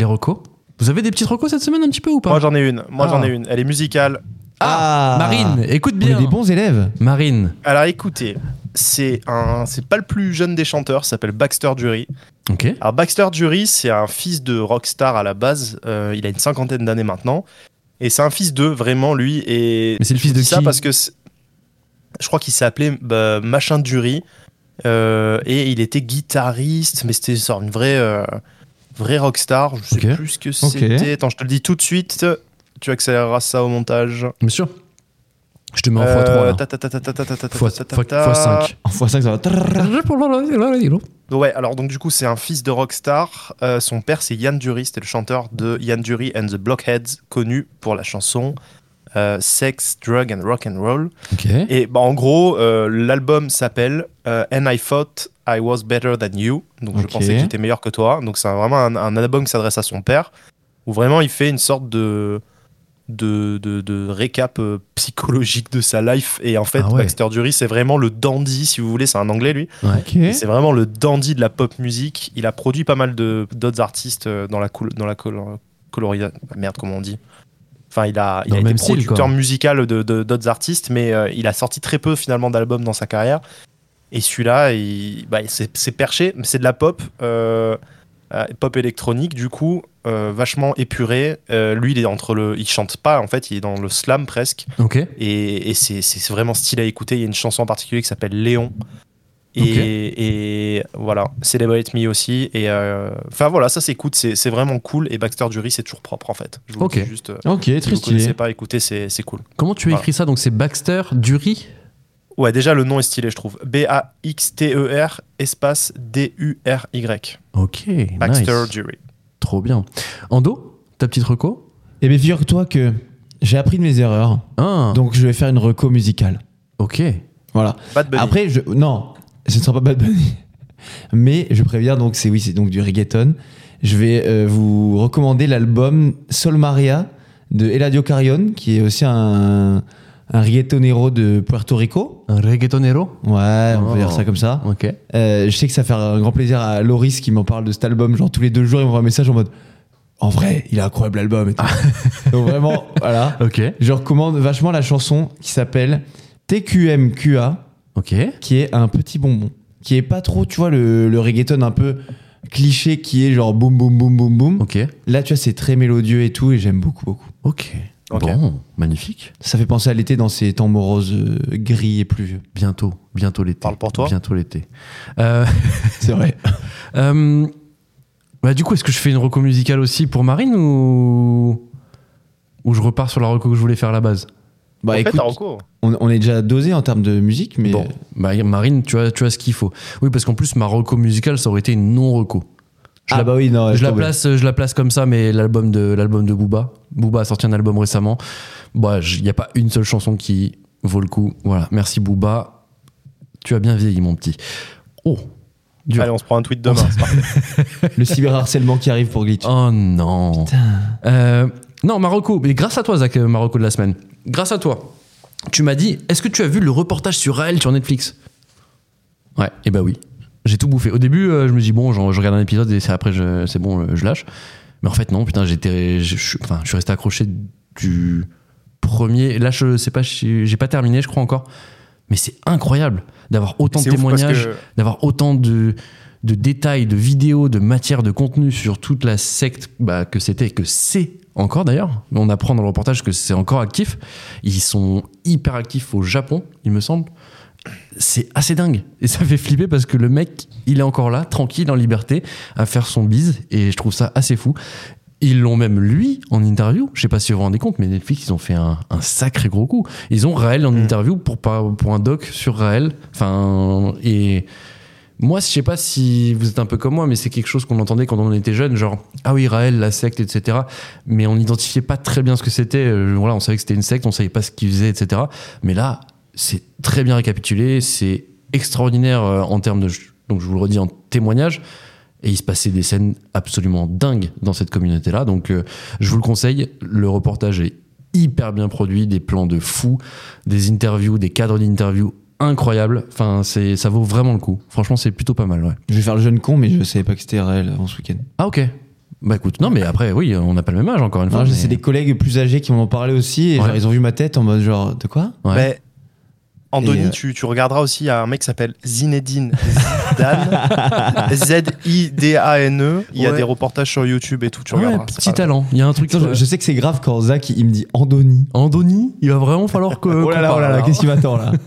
les recos. Vous avez des petites recos cette semaine un petit peu ou pas Moi j'en ai une. Moi j'en Ah. ai une. Elle est musicale. Ah, Marine, écoute On est bien. des bons élèves. Marine. Alors écoutez, c'est un, c'est pas le plus jeune des chanteurs. Ça s'appelle Baxter Dury. Ok. Alors Baxter Dury, c'est un fils de rockstar à la base. Euh, il a une cinquantaine d'années maintenant. Et c'est un fils de vraiment lui. Et Mais c'est le fils de ça qui parce que je crois qu'il s'appelait bah, Machin Dury. Euh, et il était guitariste, mais c'était genre une vraie, euh, vraie rockstar. Je sais okay. plus ce que c'était. Okay. Attends, je te le dis tout de suite. Tu accéléreras ça au montage. Bien sûr. Je te mets en euh, x3 là. x5. En x5 ça va. Ouais, alors donc du coup c'est un fils de rockstar. Euh, son père c'est Yann Dury, c'était le chanteur de Yann Dury and the Blockheads, connu pour la chanson euh, Sex, Drug and Rock and Roll. Okay. Et bah, en gros euh, l'album s'appelle euh, And I Fought I Was Better Than You. Donc je pensais que j'étais meilleur que toi. Donc c'est vraiment un, un album qui s'adresse à son père, où vraiment il fait une sorte de de, de, de récap euh, psychologique de sa life. Et en fait, Ah ouais. Baxter Dury, c'est vraiment le dandy, si vous voulez, c'est un anglais lui. C'est vraiment le dandy de la pop musique. Il a produit pas mal de d'autres artistes euh, dans la dans la colo- colorisation. Merde, comment on dit? Enfin, il a, il a été style, producteur musical de de- d'autres artistes, mais euh, il a sorti très peu finalement d'albums dans sa carrière. Et celui-là, il, bah, c'est c'est perché, mais c'est de la pop, euh, euh, pop électronique, du coup, euh, vachement épuré. Euh, lui, il est entre le, il chante pas en fait, il est dans le slam presque. Ok. Et, et c'est c'est vraiment stylé à écouter. Il y a une chanson en particulier qui s'appelle Léon. Et, et voilà, Celebrate Me aussi. Et enfin voilà, ça s'écoute, c'est c'est vraiment cool. Et Baxter Dury, c'est toujours propre en fait. Je vous Ok. dis juste. Ok, si très vous stylé. pas, écoutez, c'est c'est cool. Comment tu as Voilà. écrit ça? Donc c'est Baxter Dury? Ouais, déjà le nom est stylé, je trouve. B-A-X-T-E-R, espace D-U-R-Y. Ok. Baxter nice. Dury. Trop bien. Ando, ta petite reco? Eh bien, figure-toi que j'ai appris de mes erreurs. Ah. Donc, je vais faire une reco musicale. Ok. Voilà. Bad Bunny. Après, je, non, ce ne sera pas Bad Bunny. Mais je préviens, donc c'est oui, c'est donc du reggaeton. Je vais euh, vous recommander l'album Sol Maria de Eladio Carrion, qui est aussi un, un reggaetonero de Puerto Rico. Un reggaetonero? Ouais, on Oh. peut dire ça comme ça. Ok. Euh, je sais que ça fait un grand plaisir à Loris qui m'en parle de cet album. Genre tous les deux jours, il m'envoie un message en mode En vrai, il a incroyable l'album et tout. donc vraiment, voilà. Ok. Je recommande vachement la chanson qui s'appelle TQMQA Ok. qui est un petit bonbon. Qui est pas trop, tu vois, le, le reggaeton un peu cliché qui est genre boum boum boum boum boum. Ok. Là, tu vois, c'est très mélodieux et tout et j'aime beaucoup, beaucoup. Ok. Ok. Bon, magnifique. Ça fait penser à l'été dans ces temps moroses euh, gris et pluvieux. Bientôt, bientôt l'été. Parle pour toi. Bientôt l'été. Euh, C'est vrai. euh, bah, du coup, est-ce que je fais une reco musicale aussi pour Marine ou ou je repars sur la reco que je voulais faire à la base? Bah En écoute, on, on est déjà dosé en termes de musique, mais Bon, bah, Marine, tu as, tu as ce qu'il faut. Oui, parce qu'en plus, ma reco musicale, ça aurait été une non-reco. Je ah la- bah oui, non, je la place, je la place comme ça, mais l'album de l'album de Booba. Booba a sorti un album récemment. Bah, il n'y a pas une seule chanson qui vaut le coup. Voilà, merci Booba. Tu as bien vieilli, mon petit. Oh, dur. Allez, on se prend un tweet demain. Le cyberharcèlement qui arrive pour Glitch. Oh non. Euh, non, Marocco. Mais grâce à toi, Zach, euh, Marocco de la semaine. Grâce à toi. Tu m'as dit, est-ce que tu as vu le reportage sur Raël sur Netflix? Ouais, et bah oui. J'ai tout bouffé. Au début, euh, je me dis, bon, genre, je regarde un épisode et après, c'est bon, euh, je lâche. Mais en fait, non, putain, j'étais. Je, enfin, je suis resté accroché du premier. Là, je sais pas, j'ai pas terminé, je crois encore. Mais c'est incroyable d'avoir autant de témoignages que- d'avoir autant de, de détails, de vidéos, de matière, de contenu sur toute la secte bah, que c'était, que c'est encore d'ailleurs. On apprend dans le reportage que c'est encore actif. Ils sont hyper actifs au Japon, il me semble. C'est assez dingue. Et ça fait flipper parce que le mec, il est encore là, tranquille, en liberté, à faire son bise. Et je trouve ça assez fou. Ils l'ont même lui en interview. Je sais pas si vous vous rendez compte, mais Netflix, ils ont fait un, un sacré gros coup. Ils ont Raël en Mm. interview pour, pour un doc sur Raël. Enfin, et moi, je sais pas si vous êtes un peu comme moi, mais c'est quelque chose qu'on entendait quand on était jeune, genre ah oui Raël, la secte, etc. Mais on n'identifiait pas très bien ce que c'était. Euh, voilà, on savait que c'était une secte, on savait pas ce qu'ils faisaient, etc. Mais là, c'est très bien récapitulé, c'est extraordinaire euh, en termes de, donc je vous le redis en témoignage. Et il se passait des scènes absolument dingues dans cette communauté-là. Donc, euh, je vous le conseille. Le reportage est hyper bien produit, des plans de fou, des interviews, des cadres d'interviews incroyables. Enfin, c'est, ça vaut vraiment le coup. Franchement, c'est plutôt pas mal, ouais. Je vais faire le jeune con, mais je savais pas que c'était réel avant ce week-end. Ah, ok. Bah écoute, non, mais après, oui, on n'a pas le même âge encore une fois. Mais- C'est des collègues plus âgés qui m'en ont parlé aussi et Ouais. genre, ils ont vu ma tête en mode genre de quoi? Ouais. Mais Andoni, euh, tu, tu regarderas aussi, il y a un mec qui s'appelle Zinedine Zidane, Z-I-D-A-N-E. E. Il y a Ouais. des reportages sur YouTube et tout, tu Ouais, regarderas. petit talent. Il y a un truc. Je, je sais que c'est grave quand Zach il me dit Andoni. Andoni, il va vraiment falloir que. Oh là là, oh là qu'est-ce qui m'attend là?